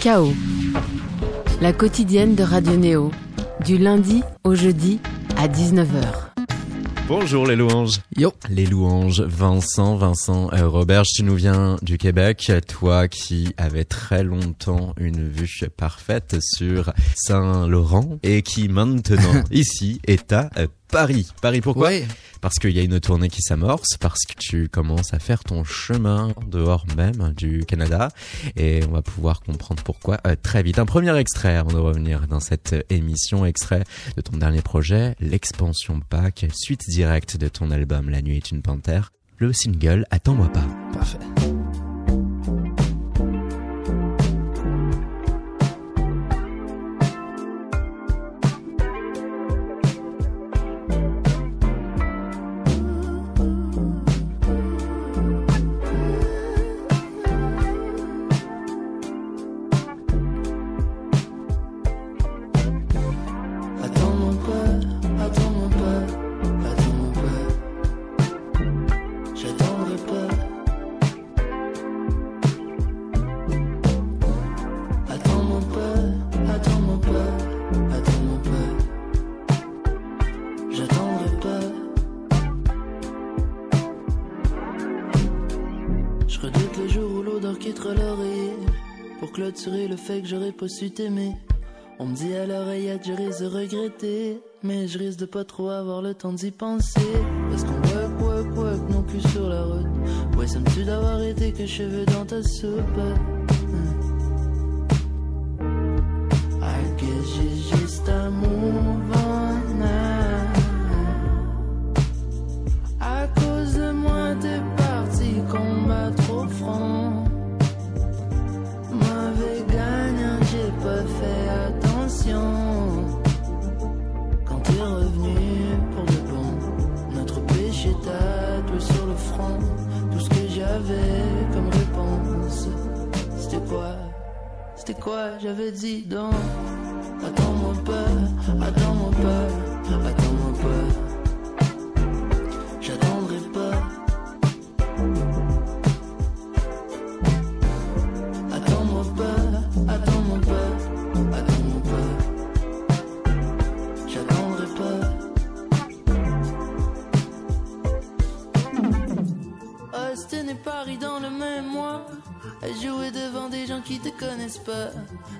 Chaos, la quotidienne de Radio Néo, du lundi au jeudi à 19h. Bonjour les louanges. Yo. Les louanges, Vincent, Vincent, euh, Robert, tu nous viens du Québec, toi qui avais très longtemps une vue parfaite sur Saint-Laurent et qui maintenant ici est à euh, Paris. Paris pourquoi Ouais. Parce qu'il y a une tournée qui s'amorce, parce que tu commences à faire ton chemin dehors même du Canada et on va pouvoir comprendre pourquoi euh, très vite. Un premier extrait avant de revenir dans cette émission, extrait de ton dernier projet, l'expansion pack, suite directe de ton album La nuit est une panthère, le single Attends-moi pas. Parfait. Le fait que j'aurais pas su t'aimer on me dit à l'oreillette, je risque de regretter. Mais je risque de pas trop avoir le temps d'y penser. Parce qu'on work, work, work, non plus sur la route. Ouais, ça me tue d'avoir été que cheveux dans ta soupe. Quoi J'avais dit donc. Attends-moi pas, attends-moi pas, attends-moi pas.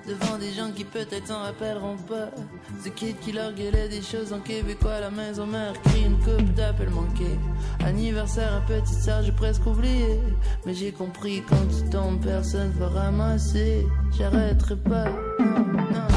Devant des gens qui peut-être s'en rappelleront pas. Ce kid qui leur gueulait des choses en québécois. La maison mère crie une coupe d'appel manqué. Anniversaire à petite sœur, j'ai presque oublié. Mais j'ai compris quand tu tombes, personne va ramasser. J'arrêterai pas. Non, non.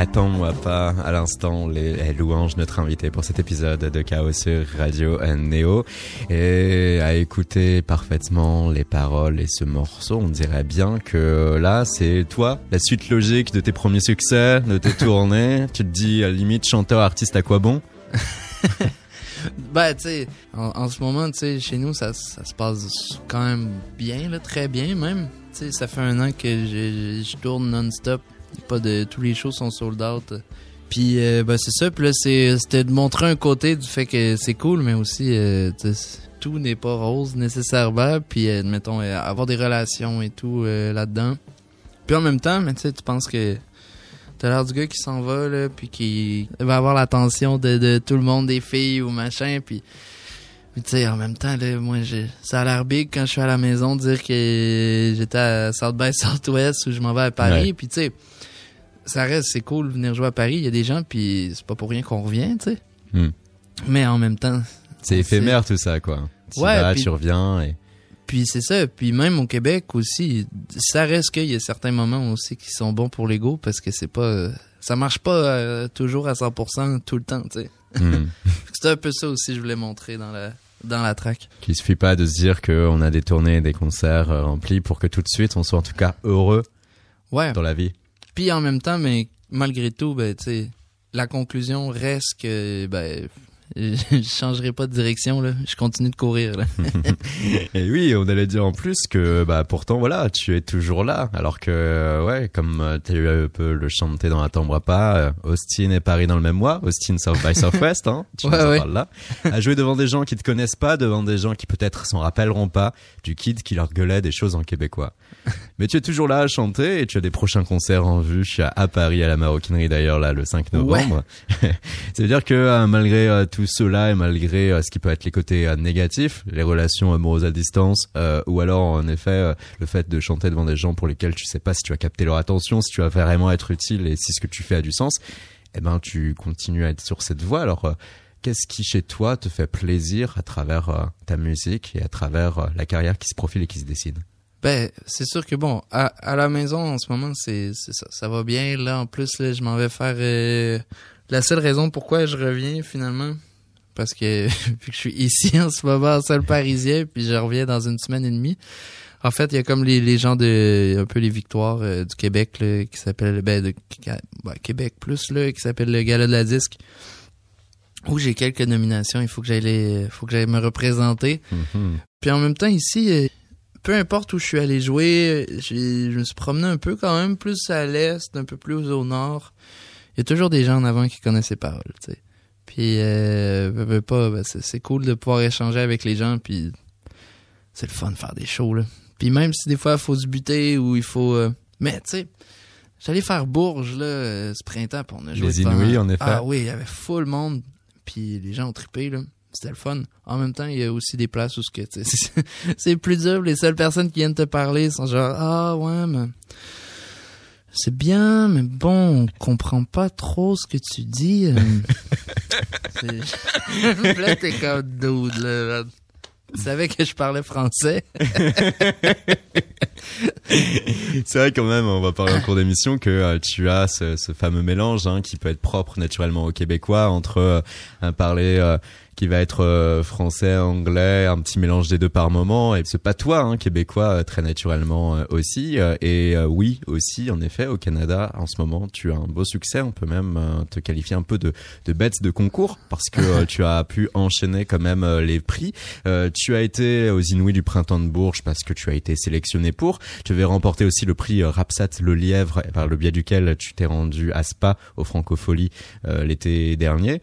Attends-moi pas à l'instant les, louanges notre invité pour cet épisode de Chaos sur Radio Néo et à écouter parfaitement les paroles et ce morceau on dirait bien que là c'est toi la suite logique de tes premiers succès de tes tournées tu te dis à la limite chanteur artiste à quoi bon? Ben, tu sais, en, en ce moment, tu sais, chez nous, ça, ça se passe quand même bien, là, très bien même. Tu sais, ça fait un an que je, je- je tourne non-stop. Pas de tous les shows sont sold out. Puis, euh, ben, c'est ça. Puis là, c'était de montrer un côté du fait que c'est cool, mais aussi, euh, tout n'est pas rose nécessairement. Puis, euh, mettons, euh, avoir des relations et tout là-dedans. Puis en même temps, mais tu penses que T'as l'air du gars qui s'en va, là, puis qui va avoir l'attention de, de tout le monde, des filles ou machin, puis... mais tu sais, en même temps, là, moi, j'ai- ça a l'air big quand je suis à la maison de dire que j'étais à South by Southwest ou je m'en vais à Paris, Ouais. puis tu sais, ça reste, c'est cool de venir jouer à Paris, il y a des gens, puis c'est pas pour rien qu'on revient, tu sais. Hmm. Mais en même temps, c'est éphémère tout ça quoi tu Ouais, vas puis- tu reviens et Puis c'est ça. Puis même au Québec aussi, ça reste qu'il y a certains moments aussi qui sont bons pour l'ego parce que c'est pas, ça marche pas euh, toujours à 100% tout le temps, tu sais. Hmm. C'est un peu ça aussi que je voulais montrer dans la dans la track. Qu'il suffit pas de se dire qu'on a des tournées et des concerts euh, remplis pour que tout de suite on soit en tout cas heureux Ouais. dans la vie. Puis en même temps, mais malgré tout, ben la conclusion reste que ben je, changerai pas de direction là. Je continue de courir là. Et oui, on allait dire en plus que bah pourtant voilà, tu es toujours là. Alors que ouais, comme euh, tu as eu un peu le chanter dans la tombe pas, euh, Austin et Paris dans le même mois, Austin South by Southwest, hein, tu Ouais, ouais. parles là, à jouer devant des gens qui te connaissent pas, devant des gens qui peut-être s'en rappelleront pas, du kid qui leur gueulait des choses en québécois. Mais tu es toujours là à chanter et tu as des prochains concerts en vue. Je suis à, à Paris à la Maroquinerie d'ailleurs là le 5 novembre. Ça veut dire que euh, malgré tout cela et malgré euh, ce qui peut être les côtés euh, négatifs, les relations amoureuses à distance, euh, ou alors en effet le fait de chanter devant des gens pour lesquels tu sais pas si tu vas capter leur attention, si tu vas vraiment être utile et si ce que tu fais a du sens, eh ben tu continues à être sur cette voie. Alors qu'est-ce qui chez toi te fait plaisir à travers ta musique et à travers la carrière qui se profile et qui se dessine? Ben, c'est sûr que bon, à, la maison en ce moment, c'est ça, ça va bien. Là, en plus, là, je m'en vais faire la seule raison pourquoi je reviens finalement, parce que vu que je suis ici en ce moment en sol parisien, puis je reviens dans une semaine et demie. En fait, il y a comme les, les gens de un peu les victoires euh, du Québec là, qui s'appelle ben de ben, Québec plus là qui s'appelle le Gala de la disque où j'ai quelques nominations, il faut que j'aille faut que j'aille me représenter. Mhm. Puis en même temps, ici, euh, peu importe où je suis allé jouer, euh, je me suis promené un peu quand même, plus à l'est, un peu plus au nord. Il y a toujours des gens en avant qui connaissent les paroles, tu sais. Puis, euh, veux, veux pas, ben, c'est c'est cool de pouvoir échanger avec les gens, puis c'est le fun de faire des shows, là. Puis même si des fois, il faut se buter ou il faut... euh, mais, tu sais, j'allais faire Bourges, là, euh, ce printemps, puis on a joué Les devant- Inouïs, en effet. Ah oui, il y avait full monde, puis les gens ont trippé, là. C'était le fun. En même temps, il y a aussi des places où ce que, tu sais, c'est- c'est plus dur. Les seules personnes qui viennent te parler sont genre, ah ouais, mais c'est bien, mais bon, on comprend pas trop ce que tu dis. euh. Là, t'es comme dude, là. Tu savais que je parlais français. C'est vrai quand même, on va parler en cours d'émission que euh, tu as ce, ce fameux mélange hein, qui peut être propre naturellement aux Québécois entre euh, un parler euh, qui va être euh, français, anglais, un petit mélange des deux par moment et ce patois hein, québécois euh, très naturellement euh, aussi. et oui aussi, en effet, au Canada en ce moment, tu as un beau succès. On peut même te qualifier un peu de, de bête de concours parce que tu as pu enchaîner quand même les prix. Tu as été aux Inouïs du printemps de Bourges parce que tu as été sélectionné pour. Tu avais remporté aussi le prix Rapsat Le Lièvre par le biais duquel tu t'es rendu à Spa au Francofolie l'été dernier.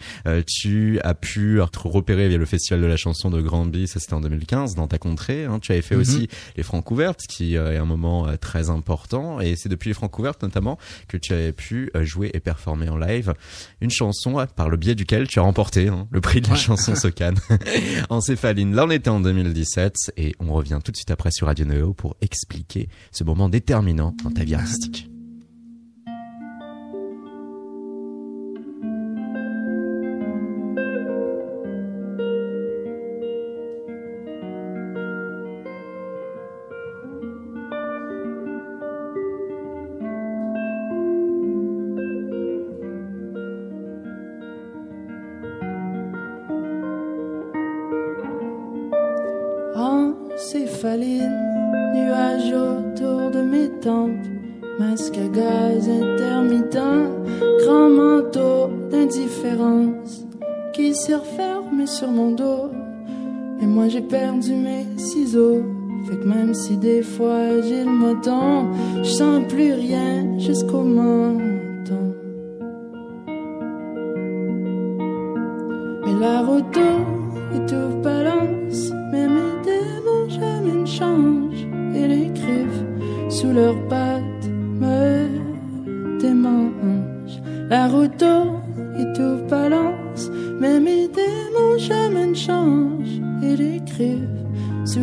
Tu as pu être repéré via le festival de la chanson de Granby, ça c'était en 2015 dans ta contrée. hein. Tu avais fait Mhm. aussi les Francs ouvertes qui euh, est un moment euh, très important et c'est depuis les Francs ouvertes notamment que tu avais pu euh, jouer et performer en live une chanson par le biais duquel tu as remporté hein, le prix de la Ouais. chanson Socan en céphaline. Là, on était en 2017 et on revient tout de suite après sur Radio Neo pour expliquer ce moment déterminant dans ta vie artistique.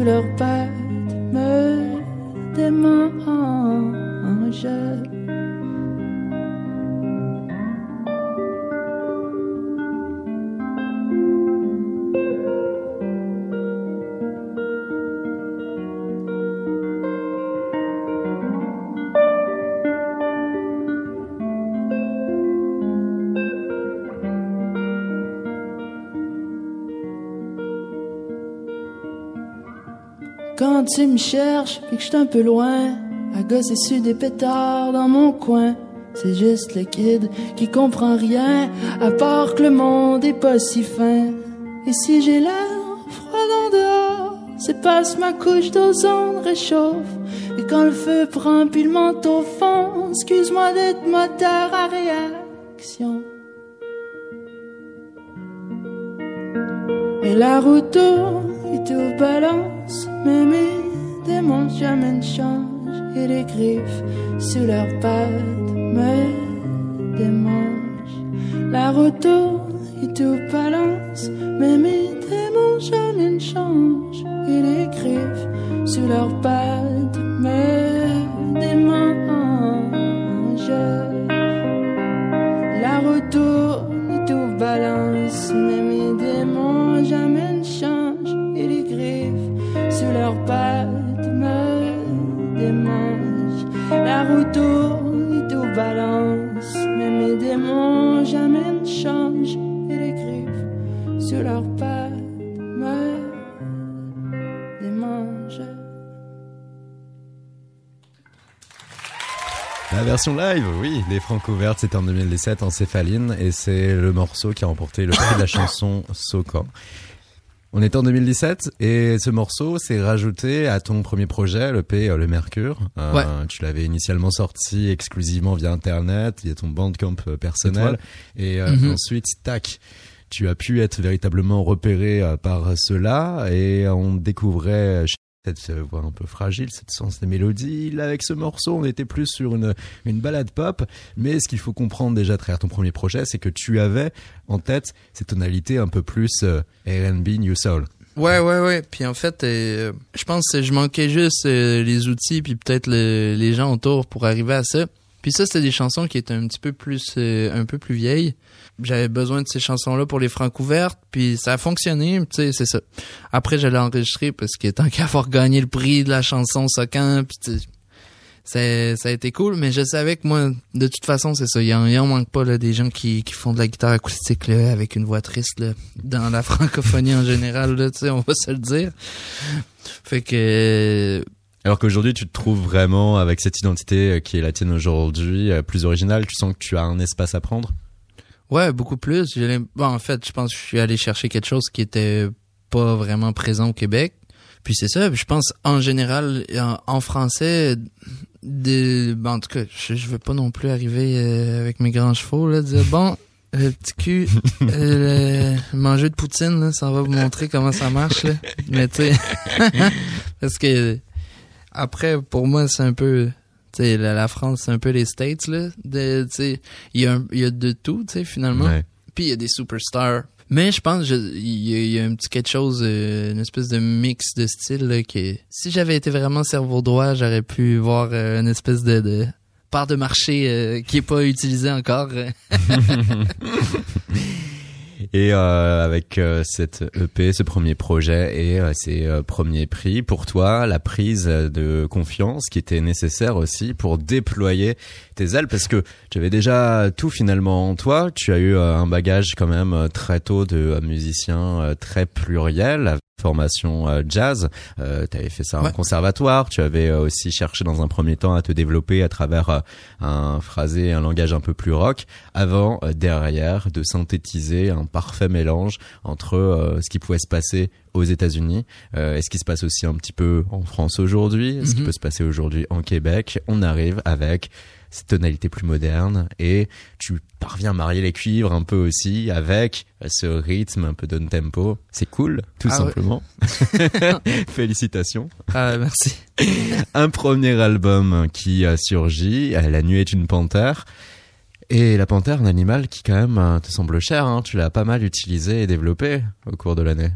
Sous leurs Quand tu me cherches et que je suis un peu loin, à gosser sur des pétards dans mon coin, C'est juste le kid qui comprend rien, à part que le monde est pas si fin. Et si j'ai l'air froid dans dehors, c'est parce ma couche d'ozone réchauffe. Et quand le feu prend puis le manteau fond, excuse-moi d'être moteur à réaction. Mais la route tourne et tout balance, mais mes jamais ne changent. Et les griffes sous leurs pattes me démangent. La route tourne et tout balance, mais mes démons jamais ne changent. Et les griffes sous leurs pattes me démangent. La route tourne et tout balance, mais mes démons jamais ne changent. Et les griffes sous leurs pattes tourne et tout balance, mais mes démons jamais ne changent. Et les griffes sous leurs pattes me. La version live, oui, les Franco Vertes, c'était en 2017 en Céphaline et c'est le morceau qui a remporté le prix de la chanson Socan. On est en 2017 et ce morceau s'est rajouté à ton premier projet, le P, euh, le Mercure. Euh, Ouais. Tu l'avais initialement sorti exclusivement via Internet, via ton bandcamp euh, personnel. Et euh, Mhm. ensuite, tac, tu as pu être véritablement repéré par cela et on découvrait cette voix un peu fragile, cette sens des mélodies. Là, avec ce morceau, on était plus sur une, une balade pop. Mais ce qu'il faut comprendre déjà à travers ton premier projet, c'est que tu avais en tête cette tonalité un peu plus euh, R&B New Soul. Ouais, ouais, ouais. Puis en fait, euh, je pense que je manquais juste euh, les outils puis peut-être le- les gens autour pour arriver à ça. Puis ça, c'était des chansons qui étaient un petit peu plus, euh, un peu plus vieilles. J'avais besoin de ces chansons-là pour les francs ouvertes, puis ça a fonctionné, tu sais, c'est ça. Après, j'allais enregistrer parce que tant qu'à avoir gagné le prix de la chanson Socan, puis ça, ça a été cool, mais je savais que moi, de toute façon, c'est ça. Il en, en manque pas là, des gens qui, qui font de la guitare acoustique là, avec une voix triste là, dans la francophonie en général, là, on va se le dire. Fait que Alors qu'aujourd'hui, tu te trouves vraiment avec cette identité euh, qui est la tienne aujourd'hui, euh, plus originale. Tu sens que tu as un espace à prendre? Ouais, beaucoup plus. Bon, en fait, je pense que je suis allé chercher quelque chose qui était pas vraiment présent au Québec. Puis c'est ça. Je pense en général en, français, de, ben, en tout cas, je, veux pas non plus arriver euh, avec mes grands chevaux là, dire bon. Le petit cul, euh, le manger de poutine, là, ça va vous montrer comment ça marche. Là. Mais tu sais, parce que après, pour moi, c'est un peu, tu sais, la, la France, c'est un peu les States là. De, tu sais, il y a, un- y a de tout, tu sais, finalement. Ouais. Puis il y a des superstars. Mais je pense il y, a- il y a un petit quelque chose, euh, une espèce de mix de style là, qui si j'avais été vraiment cerveau droit, j'aurais pu voir euh, une espèce de, de part de marché euh, qui est pas utilisée encore. Et euh, avec euh, cette EP, ce premier projet et ces euh, premiers prix, pour toi, la prise de confiance qui était nécessaire aussi pour déployer tes ailes, parce que tu avais déjà tout finalement en toi. Tu as eu un bagage quand même très tôt de musicien très pluriel. Formation euh, jazz, euh, tu avais fait ça en Ouais. conservatoire, tu avais euh, aussi cherché dans un premier temps à te développer à travers euh, un phrasé, un langage un peu plus rock, avant derrière de synthétiser un parfait mélange entre euh, ce qui pouvait se passer aux États-Unis euh, et ce qui se passe aussi un petit peu en France aujourd'hui, ce qui Mhm. peut se passer aujourd'hui en Québec. On arrive avec cette tonalité plus moderne et tu parviens à marier les cuivres un peu aussi avec ce rythme un peu down tempo. C'est cool, tout Ah ouais. simplement. Félicitations. Ah, merci. Un premier album qui a surgi, euh, La nuit est une panthère. Et la panthère, un animal qui quand même euh, te semble cher, hein. tu l'as pas mal utilisé et développé au cours de l'année.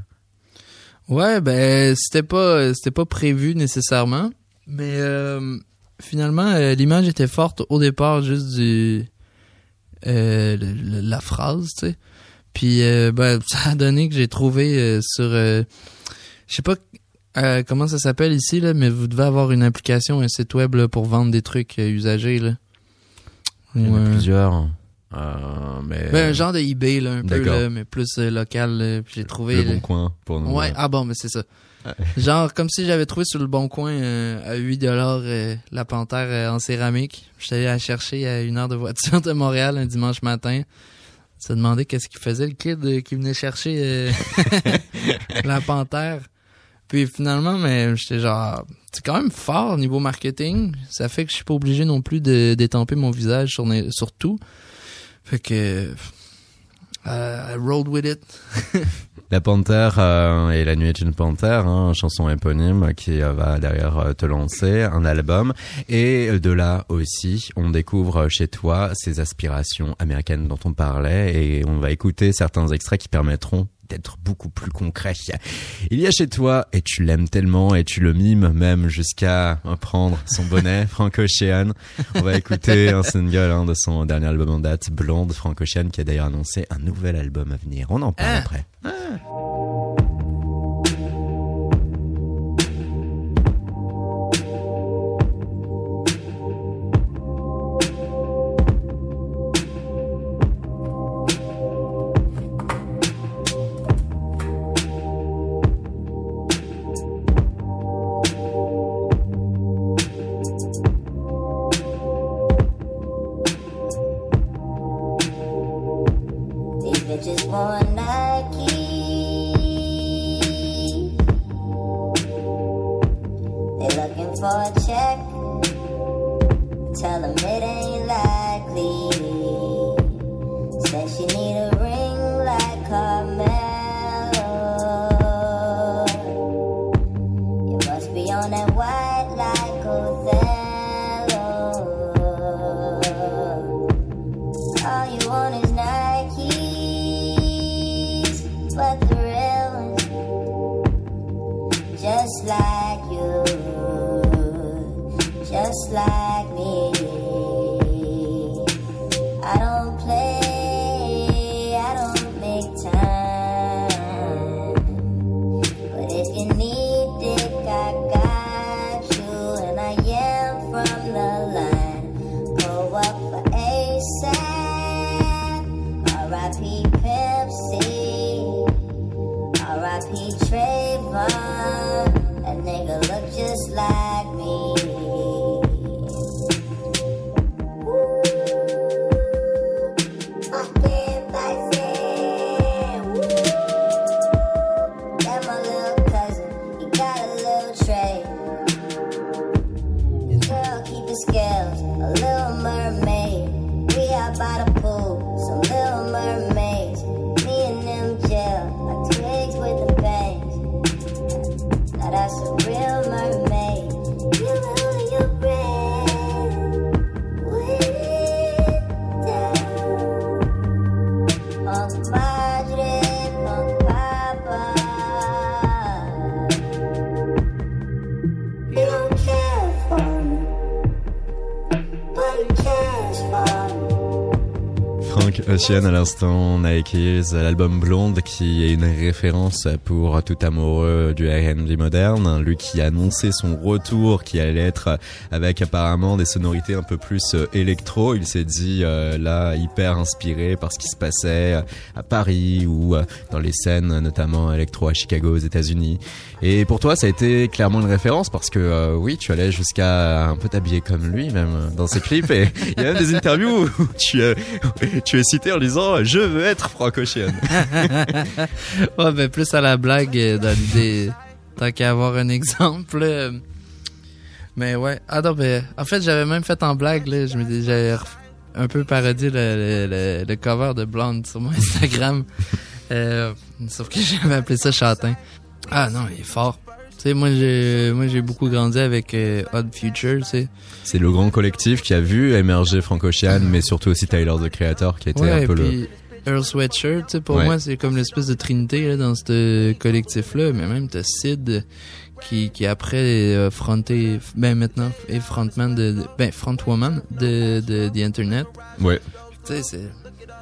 Ouais, ben c'était pas c'était pas prévu nécessairement, mais euh, finalement euh, l'image était forte au départ juste du euh, le- le- la phrase, tu sais. Puis euh, ben ça a donné que j'ai trouvé euh, sur je sais pas comment ça s'appelle ici là, mais vous devez avoir une application, un site web là, pour vendre des trucs usagés là. Il y en a plusieurs. Euh, mais Ben, un genre de eBay, là, un peu, là, mais plus euh, local. j'ai trouvé. le là- bon coin pour nous. Ouais, ah bon, mais c'est ça. Genre, comme si j'avais trouvé sur le bon coin euh, à 8 dollars la panthère euh, en céramique. J'étais allé la chercher à une heure de voiture de Montréal un dimanche matin. Se demandait qu'est-ce qu'il faisait le kid euh, qui venait chercher euh, la panthère. Puis finalement, mais j'étais genre, c'est quand même fort au niveau marketing. Ça fait que je suis pas obligé non plus de d'étamper mon visage sur, sur tout. Fait que, euh, I rolled with it. La panthère euh, et la nuit est une panthère, hein, chanson éponyme qui euh, va derrière euh, te lancer un album. Et euh, de là aussi, on découvre chez toi ces aspirations américaines dont on parlait et on va écouter certains extraits qui permettront d'être beaucoup plus concrets. Il y a chez toi, et tu l'aimes tellement, et tu le mimes même jusqu'à prendre son bonnet, Frank Ocean. On va écouter un single hein, de son dernier album en date, Blonde, Frank Ocean, qui a d'ailleurs annoncé un nouvel album à venir. On en parle Ah. après. These The real ones, just like you, just like À l'instant, Nike's, l'album Blonde qui est une référence pour tout amoureux du R&B moderne, lui qui a annoncé son retour qui allait être avec apparemment des sonorités un peu plus euh, électro, il s'est dit euh, là hyper inspiré par ce qui se passait à Paris ou euh, dans les scènes notamment électro à Chicago aux États-Unis. Et pour toi, ça a été clairement une référence parce que euh, oui, tu allais jusqu'à un peu t'habiller comme lui même dans ses clips. Et il y a même des interviews où tu euh, tu es cité en disant je veux être Frank Ocean. Ouais, ben plus à la blague euh, dans l'idée, tant qu'à avoir un exemple. là. Mais ouais, ah non, ben, en fait, j'avais même fait en blague, là, je me dis, j'avais un peu parodié le, le, le- cover de Blonde sur mon Instagram. Euh, sauf que j'avais appelé ça Châtain. Ah non, il est fort. Sais, moi, j'ai, moi, j'ai beaucoup grandi avec euh, Odd Future, tu sais. C'est le grand collectif qui a vu émerger Frank Ocean, mais surtout aussi Tyler the Creator qui était Ouais, un peu le Earl Sweatshirt, tu sais, pour Ouais. moi, c'est comme l'espèce de trinité là, dans ce collectif-là. Mais même, t'as Sid qui, qui après a fronté, ben maintenant, est frontman de, de- ben frontwoman de, de The Internet. ouais. Tu sais, c'est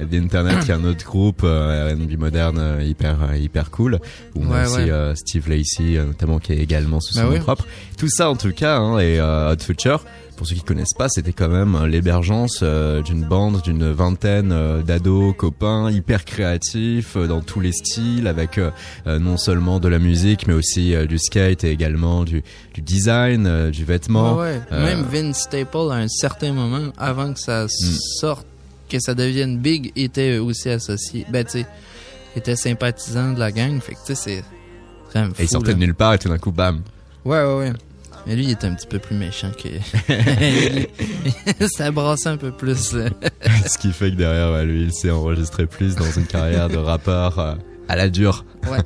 The Internet, qui est un autre groupe euh, R&B moderne euh, hyper euh, hyper cool. Où on a Ouais, aussi ouais. euh, Steve Lacey, notamment, qui est également sous son Bah nom oui. propre. Tout ça, en tout cas, hein, et euh, Hot Future. Pour ceux qui connaissent pas, c'était quand même l'hébergence euh, d'une bande d'une vingtaine d'ados, copains, hyper créatifs euh, dans tous les styles, avec non seulement de la musique, mais aussi euh, du skate et également du, du design, euh, du vêtement. Ouais, ouais. Même Vince Staple, à un certain moment, avant que ça Hmm. sorte, que ça devienne big, était aussi associé. Ben, tu sais, était sympathisant de la gang. Fait que, tu sais, c'est même fou. Et il sortait là. de nulle part et tout d'un coup, bam. Ouais, ouais, ouais. Mais lui, il était un petit peu plus méchant que. ça brassait un peu plus. Ce qui fait que derrière, bah, lui, il s'est enregistré plus dans une carrière de rappeur euh, à la dure. Ouais.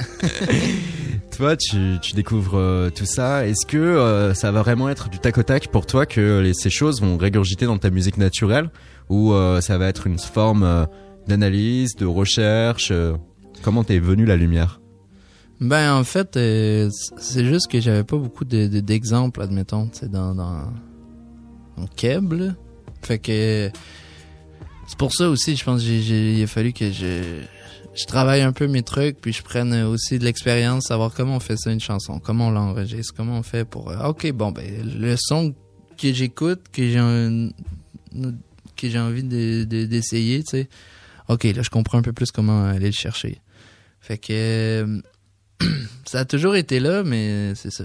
toi, tu, tu découvres euh, tout ça. Est-ce que euh, ça va vraiment être du tac au tac pour toi que les, ces choses vont régurgiter dans ta musique naturelle ou euh, ça va être une forme euh, d'analyse, de recherche euh, Comment t'es venu la lumière? Ben, en fait, euh, c'est juste que j'avais pas beaucoup de- de- d'exemples, admettons, sais, dans, dans, Keb, là. Fait que. C'est pour ça aussi, je pense, il a fallu que je, je travaille un peu mes trucs, puis je prenne aussi de l'expérience, savoir comment on fait ça une chanson, comment on l'enregistre, comment on fait pour. ok, bon, ben, le son que j'écoute, que j'ai que j'ai envie de- de- d'essayer, tu sais. Ok, là, je comprends un peu plus comment aller le chercher. Fait que. euh, ça a toujours été là, mais c'est ça.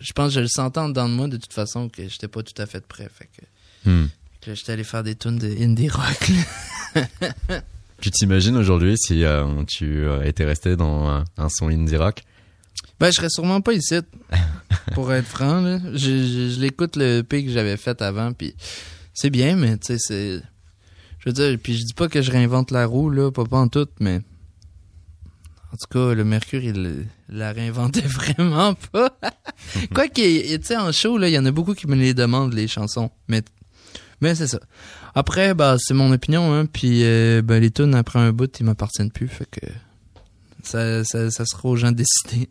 Je pense que je le sentais en dedans de moi de toute façon que j'étais pas tout à fait prêt. Fait que, Hmm. que j'étais allé faire des tunes de indie rock. Tu t'imagines aujourd'hui si euh, tu euh, étais resté dans un, un son indie rock? Ben, je serais sûrement pas ici, pour être franc. Là. Je, je, je l'écoute le EP que j'avais fait avant, puis c'est bien, mais tu sais, c'est... Je veux dire, puis je dis pas que je réinvente la roue, là, pas, pas en tout, mais... En tout cas, le Mercure, il la réinventait vraiment pas. Quoi qu'il, tu sais, en show, là, il y en a beaucoup qui me les demandent, les chansons. Mais, mais c'est ça. Après, bah, c'est mon opinion, hein, puis euh, ben, les tunes, après un bout, ils m'appartiennent plus, fait que... Ça, ça, ça sera aux gens de décider.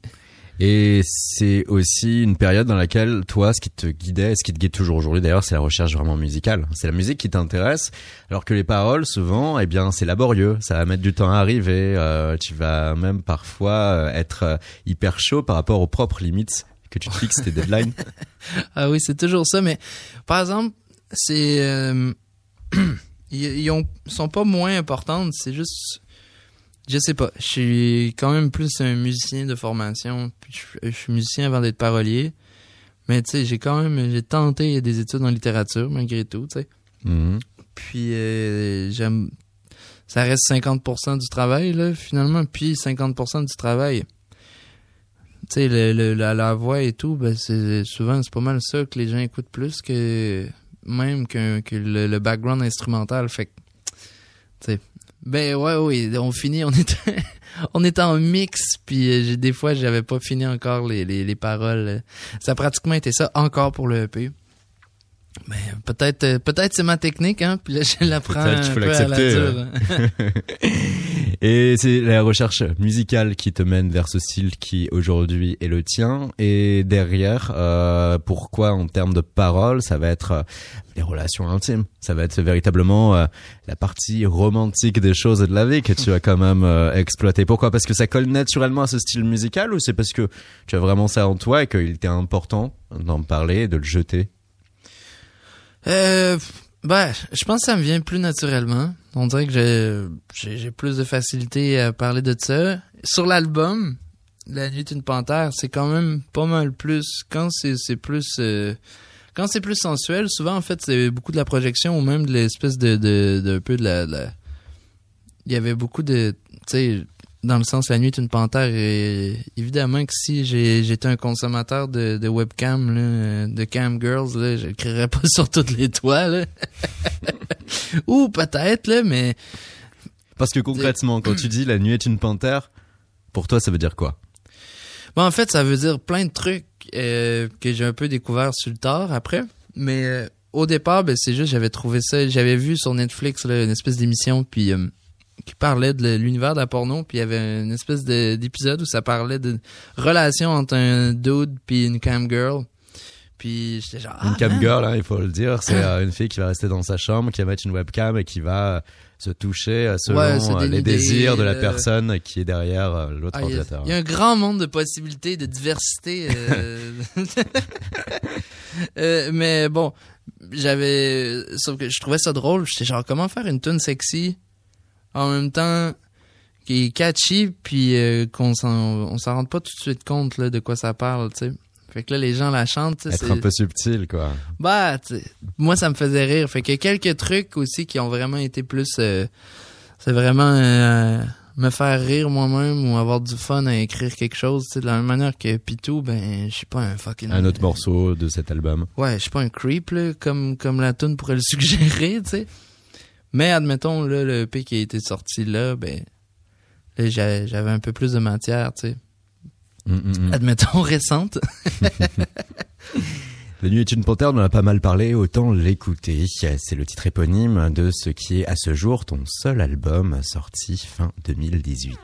Et c'est aussi une période dans laquelle toi, ce qui te guidait, ce qui te guide toujours aujourd'hui d'ailleurs, c'est la recherche vraiment musicale. C'est la musique qui t'intéresse, alors que les paroles, souvent, eh bien, c'est laborieux. Ça va mettre du temps à arriver. euh, tu vas même parfois euh, être euh, hyper chaud par rapport aux propres limites que tu te fixes, tes deadlines. Ah oui, c'est toujours ça, mais par exemple, c'est euh, ils, ils ont- sont pas moins importantes, c'est juste je sais pas, je suis quand même plus un musicien de formation, puis je, je suis musicien avant d'être parolier. Mais tu sais, j'ai quand même j'ai tenté des études en littérature malgré tout, tu sais. Mhm. Puis euh, j'aime ça reste 50% du travail là finalement, puis 50% du travail. Tu sais le, le- la, la voix et tout, ben c'est souvent c'est pas mal ça que les gens écoutent plus que même que, que le, le background instrumental fait que tu sais ben ouais oui, on finit on est on est en mix puis euh, des fois j'avais pas fini encore les, les, les paroles. Ça a pratiquement été ça encore pour le EP. Mais peut-être euh, peut-être c'est ma technique hein, puis là je l'apprends un peu à la l'accepter, dure. Et c'est la recherche musicale qui te mène vers ce style qui aujourd'hui est le tien. Et derrière, euh, pourquoi en termes de paroles, ça va être euh, les relations intimes? Ça va être véritablement euh, la partie romantique des choses et de la vie que tu as quand même euh, exploité. Pourquoi? Parce que ça colle naturellement à ce style musical ou c'est parce que tu as vraiment ça en toi et qu'il était important d'en parler et de le jeter? Euh, ben, je pense que ça me vient plus naturellement. On dirait que j'ai- plus de facilité à parler de ça. Sur l'album, La nuit est une panthère, c'est quand même pas mal plus. Quand c'est c'est plus. euh, quand c'est plus sensuel, souvent en fait c'est beaucoup de la projection ou même de l'espèce de, de, de un peu de la, de la- Il y avait beaucoup de. Tu sais, dans le sens La nuit est une panthère, et évidemment que si j'étais un consommateur de, de webcam, là, de cam girls, là, je le crierais pas sur toutes les toits. Là. ou peut-être, là, mais. Parce que concrètement, quand tu dis la nuit est une panthère, pour toi ça veut dire quoi? Bon, en fait, ça veut dire plein de trucs euh, que j'ai un peu découvert sur le tard après. Mais euh, au départ, ben, c'est juste, j'avais trouvé ça, j'avais vu sur Netflix là, une espèce d'émission puis euh, qui parlait de l'univers de la porno, puis il y avait une espèce de- d'épisode où ça parlait de relation entre un dude puis une cam girl. Puis j'étais genre Une ah, cam girl, hein, il faut le dire, c'est euh, une fille qui va rester dans sa chambre, qui va mettre une webcam et qui va se toucher euh, selon Ouais, se euh, les désirs de la euh, personne qui est derrière euh, l'autre Ah, ordinateur. Il y, a un grand monde de possibilités, de diversité. euh, euh, mais bon, j'avais. Sauf que je trouvais ça drôle. J'étais genre, comment faire une tune sexy en même temps qui est catchy, puis euh, qu'on s'en on s'en rend pas tout de suite compte là, de quoi ça parle, tu sais. Fait que là, les gens la chantent. Être c'est- un peu subtil, quoi. bah, moi, ça me faisait rire. Fait que quelques trucs aussi qui ont vraiment été plus... euh, c'est vraiment euh, me faire rire moi-même ou avoir du fun à écrire quelque chose. Tu sais, de la même manière que Pitou, ben, je suis pas un fucking... Un autre morceau de cet album. Ouais, je suis pas un creep, là, comme, comme la tune pourrait le suggérer, tu sais. Mais admettons, là, le EP qui a été sorti là, ben... Là, j'avais un peu plus de matière, tu sais. Mm, mm, mm. Admettons, récente. La nuit est une panthère, on en a pas mal parlé, autant l'écouter. C'est le titre éponyme de ce qui est à ce jour ton seul album sorti fin 2018.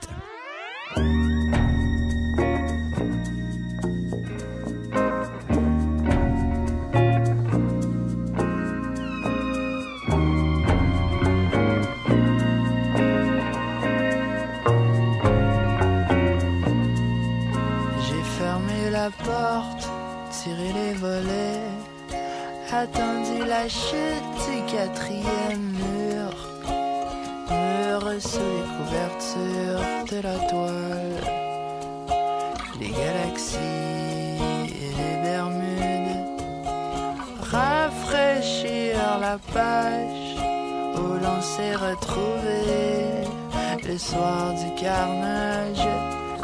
La porte, tiré les volets, attendu la chute du quatrième mur. Mur sous les couvertures de la toile, les galaxies et les Bermudes. Rafraîchir la page où l'on s'est retrouvé le soir du carnage.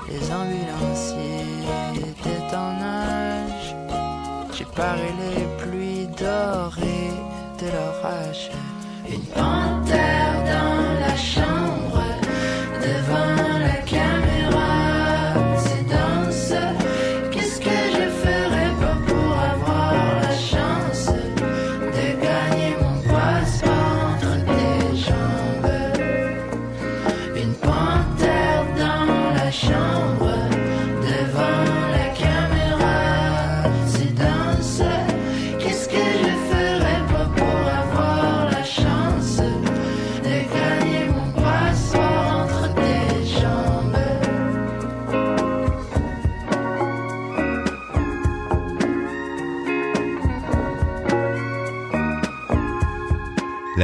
Les ambulanciers Paré les pluies dorées de l'orage. Une panthère dans la chambre, devant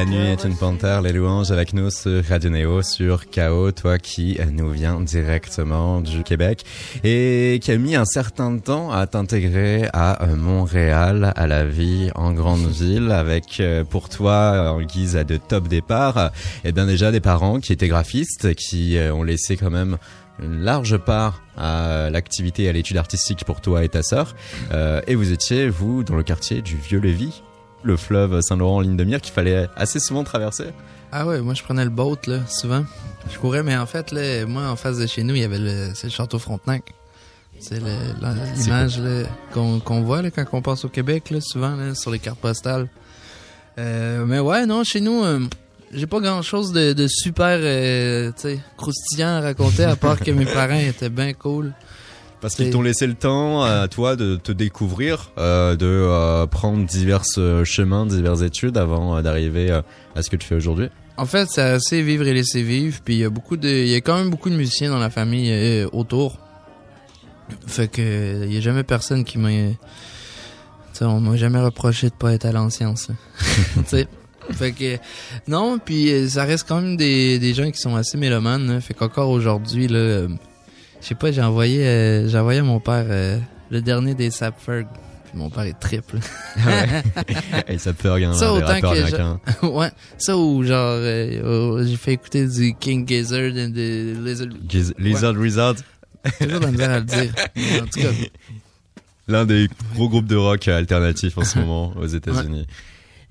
La nuit est une panthère, les louanges avec nous sur Radio Néo, sur KO, toi qui nous viens directement du Québec et qui a mis un certain temps à t'intégrer à euh, Montréal, à la vie en grande ville, avec euh, pour toi en guise de top départ, et bien déjà des parents qui étaient graphistes, qui euh, ont laissé quand même une large part à l'activité et à l'étude artistique pour toi et ta sœur. Euh, et vous étiez, vous, dans le quartier du Vieux-Lévis, le fleuve Saint-Laurent en ligne de mire qu'il fallait assez souvent traverser. Ah ouais, moi je prenais le boat là, souvent. Je courais, mais en fait là, moi en face de chez nous, il y avait le, c'est le château Frontenac. C'est la- l'image qu'on, voit là, quand on passe au Québec là, souvent là, sur les cartes postales. Euh, mais ouais, non, chez nous, euh, j'ai pas grand chose de, de super, euh, croustillant à raconter à part que mes parents étaient bien cool. Parce qu'ils t'ont laissé le temps à toi de te découvrir, euh, de euh, prendre divers euh, chemins, diverses études avant d'arriver à ce que tu fais aujourd'hui. En fait, c'est assez vivre et laisser vivre. Puis il y a beaucoup de, il y a quand même beaucoup de musiciens dans la famille autour. Fait que il y a jamais personne qui m'a, on m'a jamais reproché de pas être à sais. Fait que non, puis ça reste quand même des, des gens qui sont assez mélomanes. là. Fait qu'encore aujourd'hui là, je sais pas, j'ai envoyé, euh, j'ai envoyé à mon père euh, le dernier des Sapferg. Puis mon père est triple. et ça peut regarder Ça, autant que je- ouais, ça ou genre euh, euh, j'ai fait écouter du King Gizzard et de Lizard. Giz- Lizard Wizard, Toujours de la misère à le dire. En tout cas, l'un des gros groupes de rock alternatifs en ce moment aux États-Unis.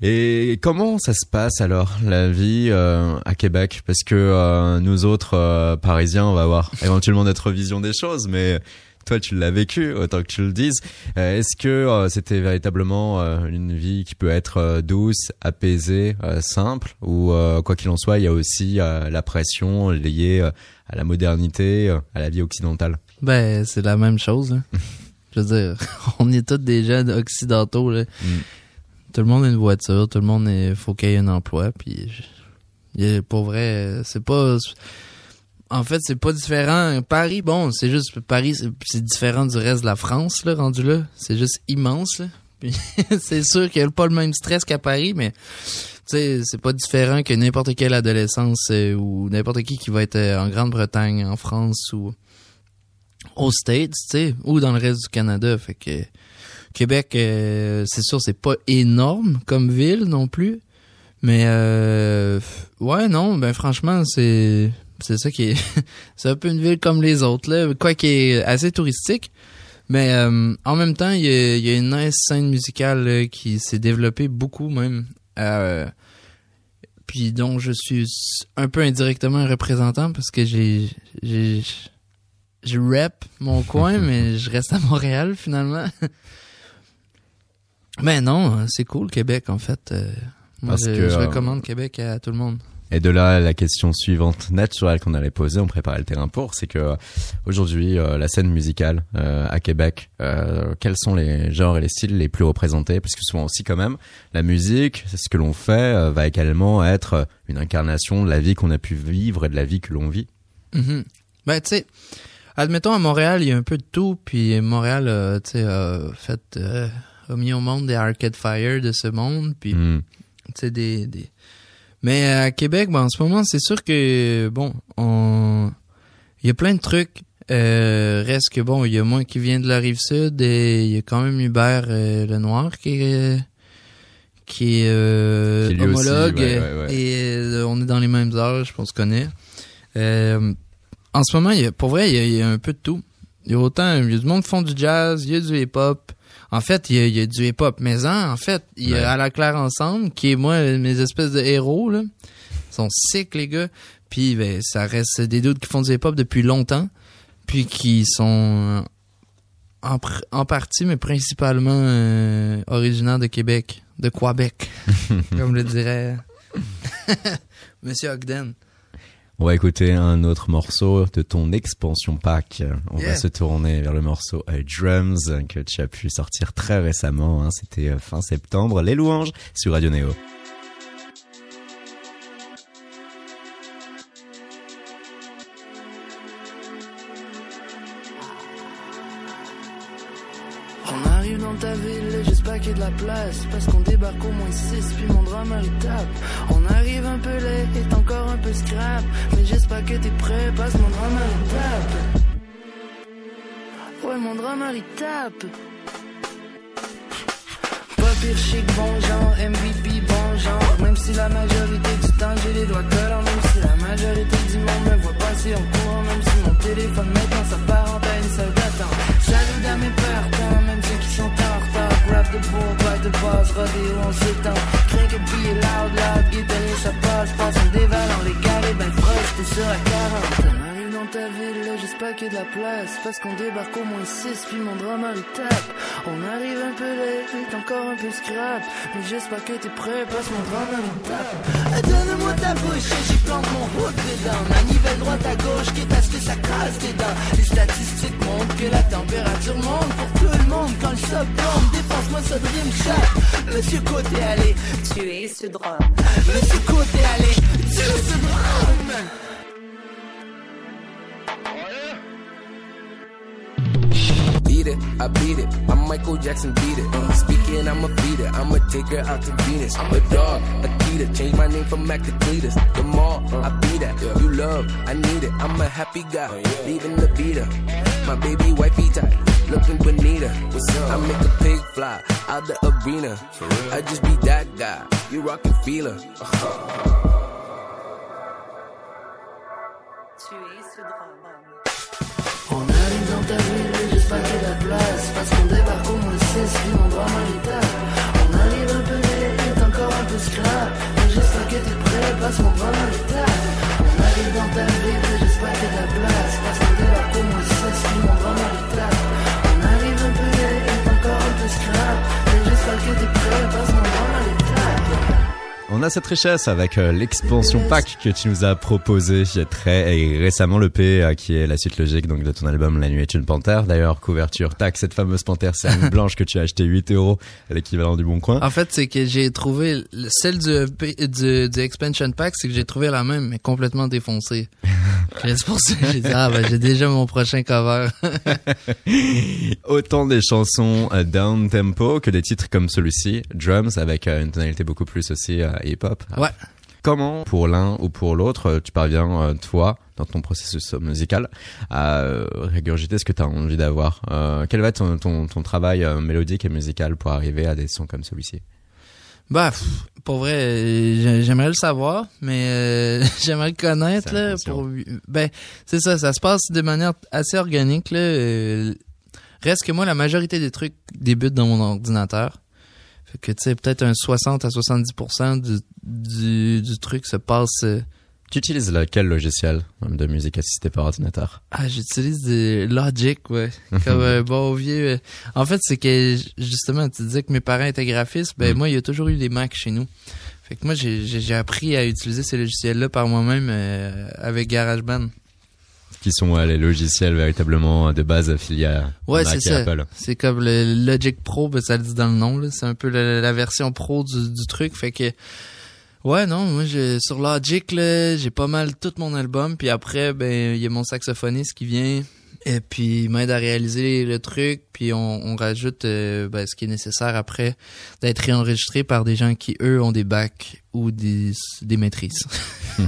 Et comment ça se passe alors la vie euh, à Québec? Parce que euh, nous autres euh, Parisiens, on va avoir éventuellement notre vision des choses, mais toi tu l'as vécu, autant que tu le dises. Euh, Est-ce que euh, c'était véritablement euh, une vie qui peut être euh, douce, apaisée, euh, simple, ou euh, quoi qu'il en soit, il y a aussi euh, la pression liée euh, à la modernité, euh, à la vie occidentale? Ben c'est la même chose. là. Je veux dire, on est tous des jeunes occidentaux. Là. Mm. Tout le monde a une voiture, tout le monde est, faut qu'il y ait un emploi. Puis pour vrai, c'est pas. En fait, c'est pas différent. Paris, bon, c'est juste Paris, c'est- différent du reste de la France, là, rendu là. C'est juste immense. Là. Puis c'est sûr qu'il y a pas le même stress qu'à Paris, mais tu sais, c'est pas différent que n'importe quelle adolescence euh, ou n'importe qui qui va être euh, en Grande-Bretagne, en France ou aux States, tu sais, ou dans le reste du Canada. Fait que Québec, euh, c'est sûr, c'est pas énorme comme ville non plus. Mais euh, ouais, non, ben franchement, c'est c'est ça qui est c'est un peu une ville comme les autres là, quoi qui est assez touristique. Mais euh, en même temps, il y y a une nice scène musicale là, qui s'est développée beaucoup même. Euh, puis dont je suis un peu indirectement un représentant parce que j'ai j'ai je rap mon coin mais je reste à Montréal finalement. Mais non, c'est cool Québec en fait. Euh, moi, Parce je, que, je euh, recommande Québec à tout le monde. Et de là, la question suivante naturelle qu'on allait poser, on préparait le terrain pour, c'est que euh, aujourd'hui, euh, la scène musicale euh, à Québec, euh, quels sont les genres et les styles les plus représentés? Parce que souvent aussi, quand même, la musique, ce que l'on fait, euh, va également être euh, une incarnation de la vie qu'on a pu vivre et de la vie que l'on vit. Mhm. Ben, tu sais, admettons à Montréal, il y a un peu de tout, puis Montréal, euh, tu sais, fait, euh, a mis au monde des Arcade Fire de ce monde, puis tu sais, des, des... Mais à Québec, ben, en ce moment, c'est sûr que, bon, on... Il y a plein de trucs. Euh, reste que, bon, il y a moi qui viens de la Rive-Sud et il y a quand même Hubert euh, Lenoir qui est... qui est euh, Qui lui aussi, homologue ouais, ouais, ouais. et euh, on est dans les mêmes âges, je pense qu'on se connaît. Euh, en ce moment, il y a, pour vrai, il y, a, il y a un peu de tout. Il y a autant, il y a du monde qui font du jazz, il y a du hip-hop. En fait, il y a, il y a du hip-hop maison. En fait, il y a Ouais. à la claire ensemble, qui est moi, mes espèces de héros, là. Ils sont sick, les gars. Puis, ben, ça reste des doutes qui font du hip-hop depuis longtemps. Puis qui sont en, pr- en partie, mais principalement euh, originaires de Québec. De Québec. comme le dirait Monsieur Ogden. On va écouter un autre morceau de ton expansion pack. On va Yeah. se tourner vers le morceau euh, Drums que tu as pu sortir très récemment. hein. C'était euh, fin septembre. Les louanges sur Radio Néo. On arrive dans ta ville et j'espère qu'il y a de la place Parce qu'on débarque au moins 6 puis mon drummer il tape tape Pas chic, bon genre, MVP, bon genre. Même si la majorité du temps j'ai les doigts collants Même si la majorité du monde me voit passer en courant Même si mon téléphone maintenant s'apparente à une salle d'attente Salut à mes partants, même ceux qui sont en retard. Grab de bourre, back de base, rodéo on s'étend. Crank et billet loud, loud, guitare ça passe Passe en dévalant les carrés, ben proche, t'es sur la 40 On arrive dans ta ville, là, j'espère qu'il y a de la place. Parce qu'on débarque au moins 6 puis mon drummer il tape. On arrive un peu est encore un peu scrap. Mais j'espère que t'es prêt parce que mon drummer il tape. Donne-moi ta bouche et j'y plante mon hook dedans. Manivelle droite à gauche, quitte à ce que ça casse tes dents. Les statistiques montrent que la température monte Pour tout le monde quand le sub tombe Dépense-moi ça de rime chat Monsieur Côté, allez. Tuer ce drum. Monsieur Côté, allez. Tue ce drum Beat it, I beat it. I'm Michael Jackson, beat it. Uh, speaking, I'ma beat it. I'ma take her out to Venus. I'm a dog, a Akita. Change my name from Mac to Cletus. The mall, I be that. You love, I need it. I'm a happy guy, leaving the beater. My baby wifey tight, looking bonita. What's up? I make a pig fly out the arena. I just be that guy. You rockin' feeler. Tuer t'es prêt parce On a cette richesse avec euh, l'expansion pack que tu nous as proposé très et récemment le P euh, qui est la suite logique donc de ton album La nuit est une panthère. D'ailleurs couverture tac cette fameuse panthère cerne blanche que tu as acheté 8 euros l'équivalent du bon coin. En fait, c'est que j'ai trouvé le- celle du, EP du, du expansion pack, c'est que j'ai trouvé la même mais complètement défoncée. C'est pour ça que j'ai dit ah ben j'ai déjà mon prochain cover. Autant des chansons euh, down tempo que des titres comme celui-ci, Drums avec une tonalité beaucoup plus aussi hip-hop. Ouais. Comment, pour l'un ou pour l'autre, euh, tu parviens, euh, toi, dans ton processus musical, à euh, régurgiter ce que tu as envie d'avoir Euh, Quel va être ton, ton, ton travail euh, mélodique et musical pour arriver à des sons comme celui-ci? Bah, pff, pour vrai, euh, j'ai- j'aimerais le savoir, mais euh, j'aimerais le connaître C'est là. Pour, ben, c'est ça, ça se passe de manière assez organique là. euh, reste que moi, la majorité des trucs débutent dans mon ordinateur. Fait que tu sais, peut-être un 60 à 70% du, du, du truc se passe. euh, Tu utilises lequel logiciel de musique assistée par ordinateur? Ah, j'utilise des Logic, ouais. Comme un bon vieux. euh, En fait, c'est que justement, tu disais que mes parents étaient graphistes. Ben Mm. moi, il y a toujours eu des Macs chez nous. Fait que moi, j'ai j'ai- j'ai appris à utiliser ces logiciels-là par moi-même euh, avec GarageBand. Qui sont euh, les logiciels véritablement de base affiliés à Ouais, c'est ça. Apple C'est comme le Logic Pro, ben, ça le dit dans le nom. C'est un peu la, la version pro du, du truc. Fait que ouais, non, moi j'ai sur Logic là, j'ai pas mal tout mon album. Puis après, ben il y a mon saxophoniste qui vient et puis il m'aide à réaliser le truc. Puis on, on rajoute euh, ben, ce qui est nécessaire après d'être réenregistré par des gens qui eux ont des bacs ou des des maîtrises.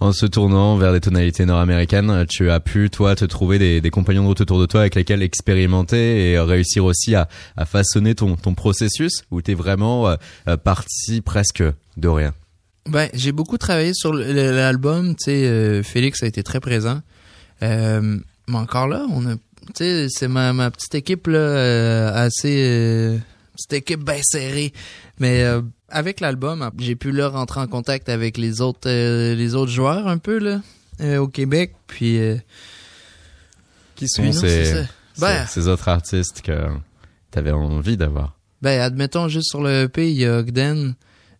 En se tournant vers des tonalités nord-américaines, tu as pu, toi, te trouver des, des compagnons de route autour de toi avec lesquels expérimenter et réussir aussi à, à façonner ton, ton processus où tu es vraiment euh, parti presque de rien? Ben, j'ai beaucoup travaillé sur l'album, tu sais, euh, Félix a été très présent. Euh, mais encore là, on a, tu sais, c'est ma, ma petite équipe là, euh, assez, euh, petite équipe bien serrée. Mais avec l'album, j'ai pu là rentrer en contact avec les autres, les autres joueurs un peu là au Québec. Puis, Qui sont non, ces. Ben, ces, ces autres artistes que tu avais envie d'avoir? Ben, admettons, juste sur le EP, il y a Ogden.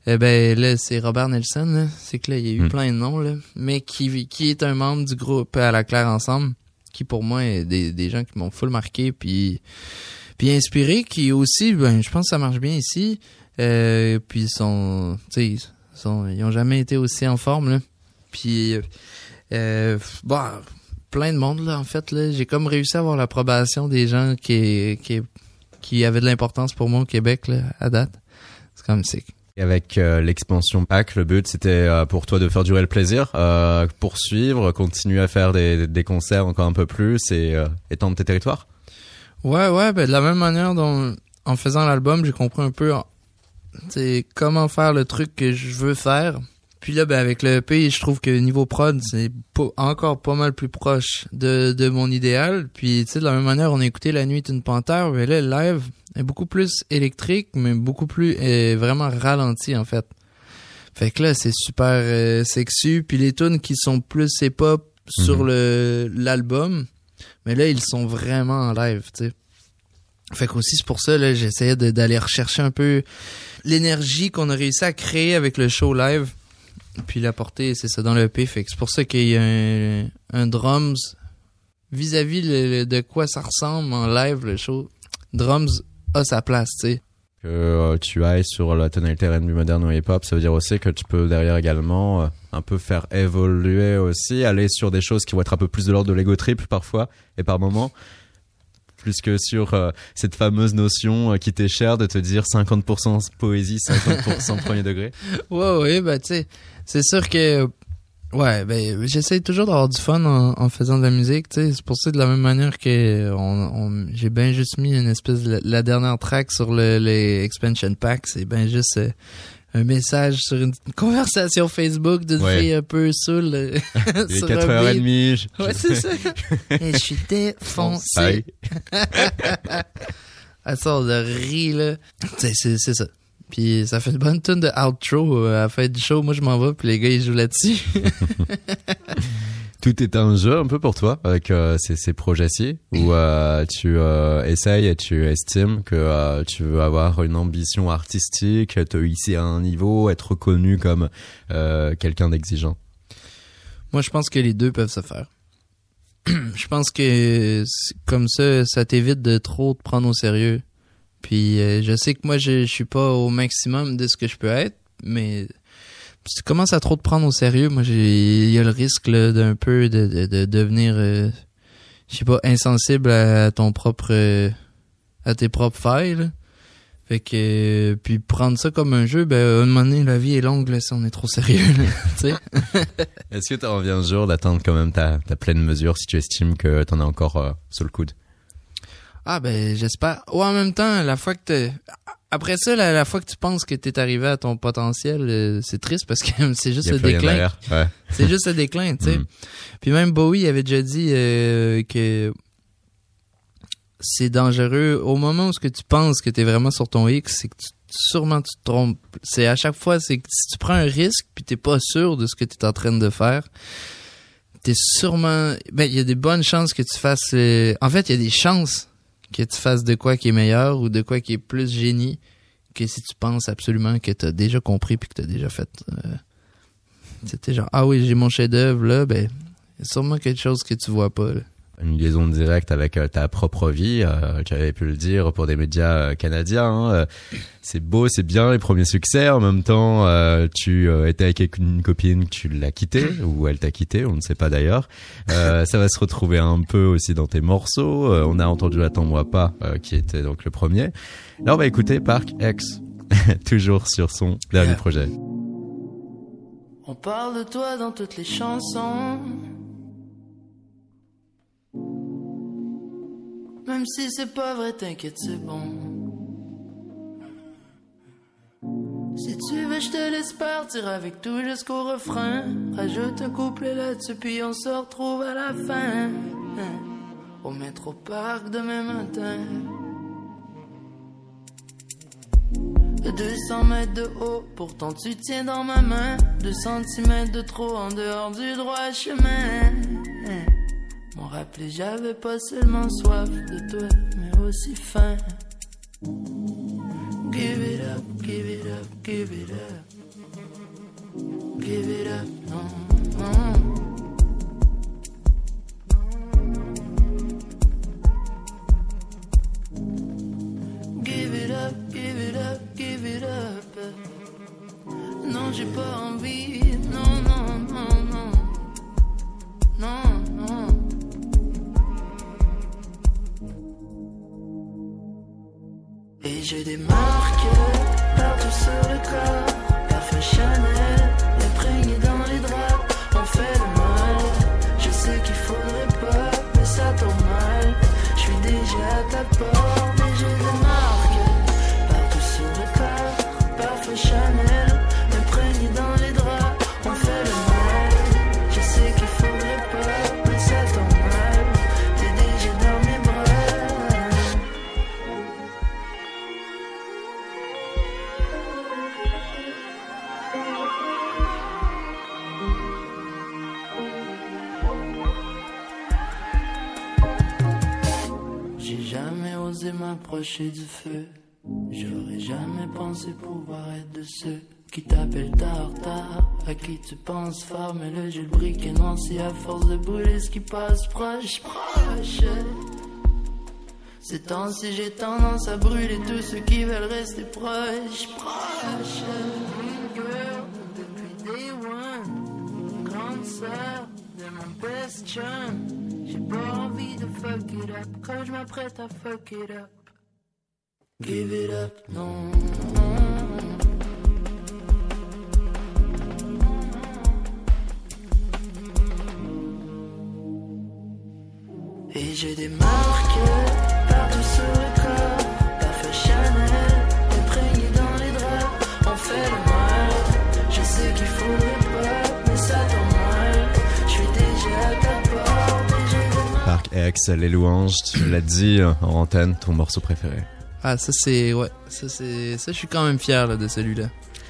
Eh ben, là, c'est Robert Nelson, là. C'est que là, il y a eu Hmm. plein de noms, là. Mais qui, qui est un membre du groupe à la Claire Ensemble. Qui, pour moi, est des, des gens qui m'ont full marqué, puis, puis inspiré, qui aussi, ben, je pense que ça marche bien ici. Euh, puis ils sont, tu sais, ils sont, ils ont jamais été aussi en forme, là. Puis, euh, bah, plein de monde, là, en fait, là. J'ai comme réussi à avoir l'approbation des gens qui, qui, qui avaient de l'importance pour moi au Québec, là, à date. C'est comme sick. Et Avec euh, l'expansion pack, le but c'était euh, pour toi de faire durer le plaisir, euh, poursuivre, continuer à faire des, des concerts encore un peu plus et euh, étendre tes territoires? Ouais, ouais, ben de la même manière dont en faisant l'album, j'ai compris un peu comment faire le truc que je veux faire. Puis là, ben avec le EP, je trouve que niveau prod, c'est encore pas mal plus proche de, de mon idéal. Puis tu sais, de la même manière, on a écouté La Nuit est une panthère, mais là, le live est beaucoup plus électrique, mais beaucoup plus euh, vraiment ralenti en fait. Fait que là, c'est super euh, sexy. Puis les tunes qui sont plus hip-hop sur Mhm. le l'album, mais là, ils sont vraiment en live, tu sais. Fait qu'aussi, c'est pour ça, là, j'essayais d'aller rechercher un peu l'énergie qu'on a réussi à créer avec le show live. Puis l'apporter, c'est ça, dans le EP. Fait que c'est pour ça qu'il y a un, un drums vis-à-vis de quoi ça ressemble en live, le show. Drums a sa place, tu sais. Que euh, tu ailles sur la tonalité R&B moderne ou hip-hop, ça veut dire aussi que tu peux derrière également euh, un peu faire évoluer aussi, aller sur des choses qui vont être un peu plus de l'ordre de l'ego trip parfois et par moments. Plus que sur euh, cette fameuse notion euh, qui t'est chère de te dire 50% poésie, 50% premier degré. Ouais, ouais, bah, tu sais, c'est sûr que, ouais, ben, j'essaie toujours d'avoir du fun en, en faisant de la musique, tu sais. C'est pour ça, de la même manière que on, on- j'ai bien juste mis une espèce de, la dernière track sur le, les expansion packs, c'est ben juste euh, un message sur une conversation Facebook d'une Ouais. fille un peu saoule. euh, Il est sur un 4h30. beat. je- Ouais, c'est ça. Et je suis défoncé. Elle sort de rire, là. C'est ça. Puis ça fait une bonne tune de outro euh, à la fin du show. Moi, je m'en vais, puis les gars, ils jouent là-dessus. Tout est un jeu un peu pour toi avec euh, ces, ces projets-ci où euh, tu euh, essayes et tu estimes que euh, tu veux avoir une ambition artistique, te hisser à un niveau, être reconnu comme euh, quelqu'un d'exigeant. Moi, je pense que les deux peuvent se faire. je pense que comme ça, ça t'évite de trop te prendre au sérieux. Puis euh, je sais que moi, je, suis pas au maximum de ce que je peux être, mais tu commences à trop te prendre au sérieux, moi, il y a le risque d'un peu de, de, de devenir, euh, je sais pas, insensible à ton propre, euh, à tes propres failles. Fait que puis prendre ça comme un jeu, ben à un moment donné, la vie est longue là, si on est trop sérieux. Est-ce que tu envie un jour d'atteindre quand même ta, pleine mesure si tu estimes que t'en as encore sous le coude? Ah ben j'espère. Ou en même temps, la fois que t'es... Après ça, la, la fois que tu penses que t'es arrivé à ton potentiel, euh, c'est triste parce que c'est juste a le déclin. Ouais. C'est juste le déclin, tu sais. Mm. Puis même Bowie avait déjà dit euh, que c'est dangereux au moment où ce que tu penses que t'es vraiment sur ton X, c'est que tu, sûrement tu te trompes. C'est à chaque fois, c'est que si tu prends un risque puis t'es pas sûr de ce que t'es en train de faire, t'es sûrement, ben il y a des bonnes chances que tu fasses. euh, en fait, il y a des chances que tu fasses de quoi qui est meilleur ou de quoi qui est plus génie que si tu penses absolument que t'as déjà compris puis que t'as déjà fait. euh, c'était genre ah oui j'ai mon chef d'œuvre là ben sûrement quelque chose que tu vois pas là. Une liaison directe avec euh, ta propre vie. Euh, tu avais pu le dire pour des médias euh, canadiens. hein, euh, c'est beau, c'est bien les premiers succès. En même temps, euh, tu euh, étais avec une copine, tu l'as quittée ou elle t'a quitté, on ne sait pas d'ailleurs. Euh, ça va se retrouver un peu aussi dans tes morceaux. Euh, on a entendu Attends-moi pas, euh, qui était donc le premier. Là, on va écouter Park X, toujours sur son dernier projet. On parle de toi dans toutes les chansons. Même si c'est pas vrai, t'inquiète, c'est bon. Si tu veux, je te laisse partir avec tout jusqu'au refrain. Rajoute un couplet là-dessus, puis on se retrouve à la fin. Au métro parc demain matin. 200 mètres de haut, pourtant tu tiens dans ma main. 2 centimètres de trop en dehors du droit chemin. Rappelé, j'avais pas seulement soif de toi, mais aussi faim. Give it up, give it up, give it up. Give it up, non, non. Give it up, give it up, give it up. Non, j'ai pas envie. Non, non, non, non. Non, j'ai des marques partout sur le corps. Parfum Chanel, imprégné dans les draps. On fait le mal. Je sais qu'il faudrait pas, mais ça tombe mal. Je suis déjà à ta porte, J'aurais jamais pensé pouvoir être de ceux qui t'appellent tard, tard. À qui tu penses fort, mais le jeu le briquet non, c'est à force de brûler ce qui passe proche, proche. Ces temps-ci, j'ai tendance à brûler tous ceux qui veulent rester proches, proches. Girl, depuis day one, grande sœur de mon best chum. J'ai pas envie de fuck it up quand je m'apprête à fuck it up. Give it up. Et j'ai des marques sur le corps. Parfum Chanel, imprégné dans les draps. On fait le mal. Je sais qu'il faudrait pas, mais ça tombe mal. Je suis déjà à ta porte. Park X, les louanges, tu l'as dit euh, en antenne, ton morceau préféré. Ah ça c'est ouais, ça c'est ça je suis quand même fier là, de celui-là.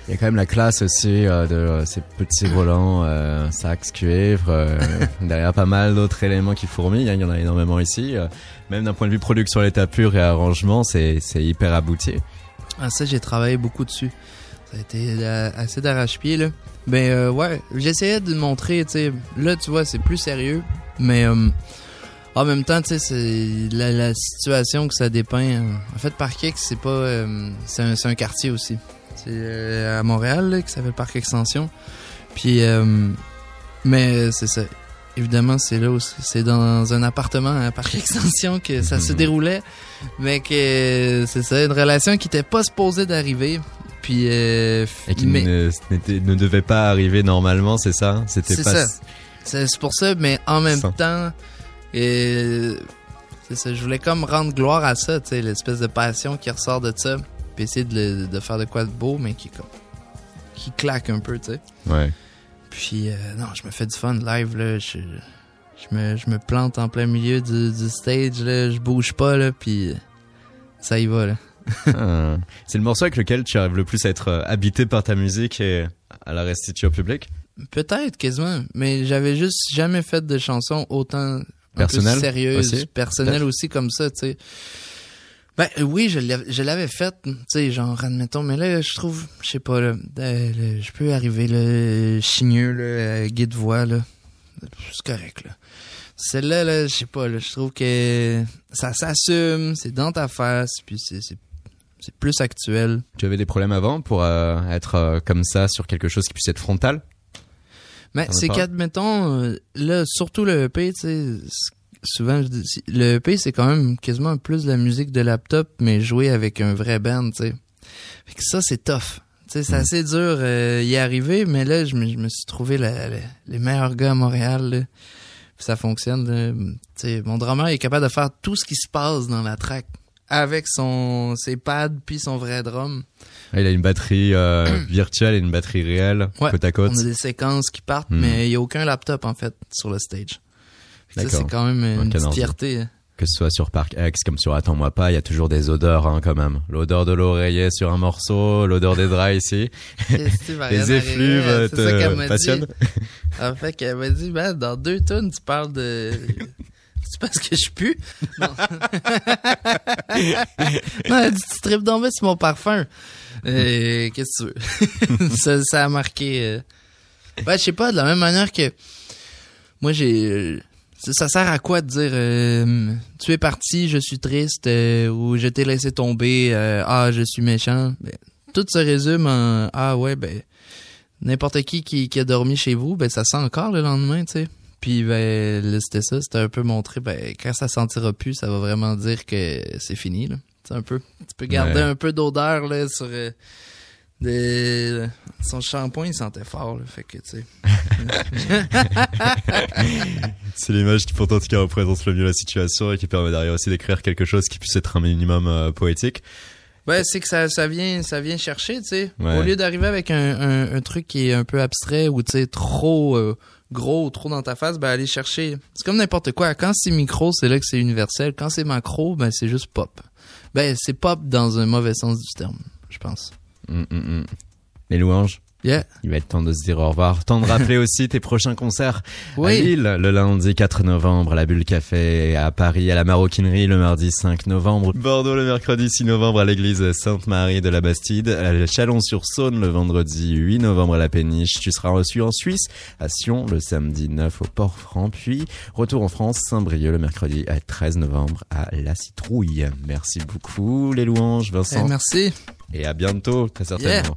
Il y a quand même la classe aussi euh, de euh, ces petits volants euh, sax cuivre. euh, derrière pas mal d'autres éléments qui fourmillent. hein, Il y en a énormément ici. euh, même d'un point de vue production à l'état pur et arrangement, c'est hyper abouti. Ah, ça, j'ai travaillé beaucoup dessus. Ça a été euh, assez d'arrache-pied, là. Ben, ouais, j'essayais de montrer, tu sais, là, tu vois, c'est plus sérieux, mais en même temps, tu sais, c'est la, la situation que ça dépeint. euh, en fait, Parc c'est pas... euh, c'est un, quartier aussi. C'est euh, à Montréal, là, qui s'appelle Parc Extension. Puis, euh, mais c'est ça. Évidemment, c'est là aussi. C'est dans un appartement à Parc Extension que ça se Mhm. déroulait. Mais que c'est ça, une relation qui était pas supposée d'arriver. Puis, euh, Et qui mais ne, n'était- ne devait pas arriver normalement, c'est ça? C'était C'est pas. ça. c'est pour ça, mais en même Ça. temps, euh, c'est ça, je voulais comme rendre gloire à ça, tu sais, l'espèce de passion qui ressort de ça. Puis essayer de, faire de quoi de beau, mais qui, comme- qui claque un peu, tu sais. Ouais. Puis, euh, non, je me fais du fun live, là. Je, je, me, je me plante en plein milieu du, du stage, là. Je bouge pas, là. Puis, ça y va, là. Ah. c'est le morceau avec lequel tu arrives le plus à être euh, habité par ta musique et à la restituer au public. Peut-être, quasiment. Mais j'avais juste jamais fait de chansons autant peu sérieuses, aussi, personnelles aussi comme ça, tu sais. Ben euh, oui, je l'avais, faite, tu sais, genre admettons, mais là je trouve, je sais pas là, euh, je peux arriver là, chigneux là, euh, guide voix là, c'est correct là. Celle-là là, je sais pas là, je trouve que ça s'assume, c'est dans ta face, puis c'est plus actuel. Tu avais des problèmes avant pour euh, être euh, comme ça sur quelque chose qui puisse être frontal? Mais c'est qu'admettons, euh, là, surtout le EP, tu sais, souvent, je dis, le EP, c'est quand même quasiment plus de la musique de laptop, mais joué avec un vrai band, tu sais. Fait que ça, c'est tough. Tu sais, c'est Mm. assez dur euh, y arriver, mais là, je me, je me suis trouvé la- la- les meilleurs gars à Montréal, là. Puis ça fonctionne, là. Tu sais, mon drummer est capable de faire tout ce qui se passe dans la track avec son ses pads puis son vrai drum. Ah, Il a une batterie euh, virtuelle et une batterie réelle Ouais, côte à côte. On a des séquences qui partent, Hmm. mais il n'y a aucun laptop, en fait, sur le stage. Ça, c'est quand même une petite fierté. Que ce soit sur Parc X comme sur Attends-moi pas, il y a toujours des odeurs hein, quand même. L'odeur de l'oreiller sur un morceau, l'odeur des draps ici. Les effluves euh, m'a te passionnent. En fait, qu'elle m'a dit, ben, dans deux tonnes, tu parles de... C'est parce que je pue? Non. non, elle dit, tu tripes d'en sur mon parfum. Euh, Qu'est-ce que tu veux? ça, ça a marqué... euh. Ouais, je sais pas, de la même manière que... Moi, j'ai... euh, Ça, sert à quoi de dire euh, tu es parti, je suis triste ou je t'ai laissé tomber, ah je suis méchant. Ben, tout se résume en ah ouais ben n'importe qui, qui qui a dormi chez vous, ben ça sent encore le lendemain, tu sais. Puis ben là, c'était ça, c'était un peu montré ben quand ça sentira plus, ça va vraiment dire que c'est fini là. C'est un peu tu peux garder Ouais. un peu d'odeur là sur euh, des son shampoing il sentait fort là, fait que tu sais. C'est l'image qui pourtant qui représente le mieux la situation et qui permet derrière aussi d'écrire quelque chose qui puisse être un minimum euh, poétique. Ouais, c'est que ça, ça vient, ça vient chercher, tu sais. Ouais. Au lieu d'arriver avec un, un, un truc qui est un peu abstrait ou tu sais trop euh, gros, trop dans ta face, ben aller chercher. C'est comme n'importe quoi. Quand c'est micro, c'est là que c'est universel. Quand c'est macro, ben c'est juste pop. Ben c'est pop dans un mauvais sens du terme, je pense. Hum, hum, hum. Les louanges? Yeah. Il va être temps de se dire au revoir. Temps de rappeler aussi tes prochains concerts à Oui. Lille, le lundi 4 novembre, à la Bulle Café, à Paris, à la Maroquinerie, le mardi 5 novembre, Bordeaux le mercredi 6 novembre, à l'église Sainte-Marie de la Bastide, à Chalon-sur-Saône le vendredi 8 novembre à la Péniche. Tu seras reçu en Suisse, à Sion le samedi 9 au Port-Franc, puis retour en France, Saint-Brieuc le mercredi 13 novembre à La Citrouille. Merci beaucoup les louanges, Eh, Vincent, merci. et à bientôt, très certainement.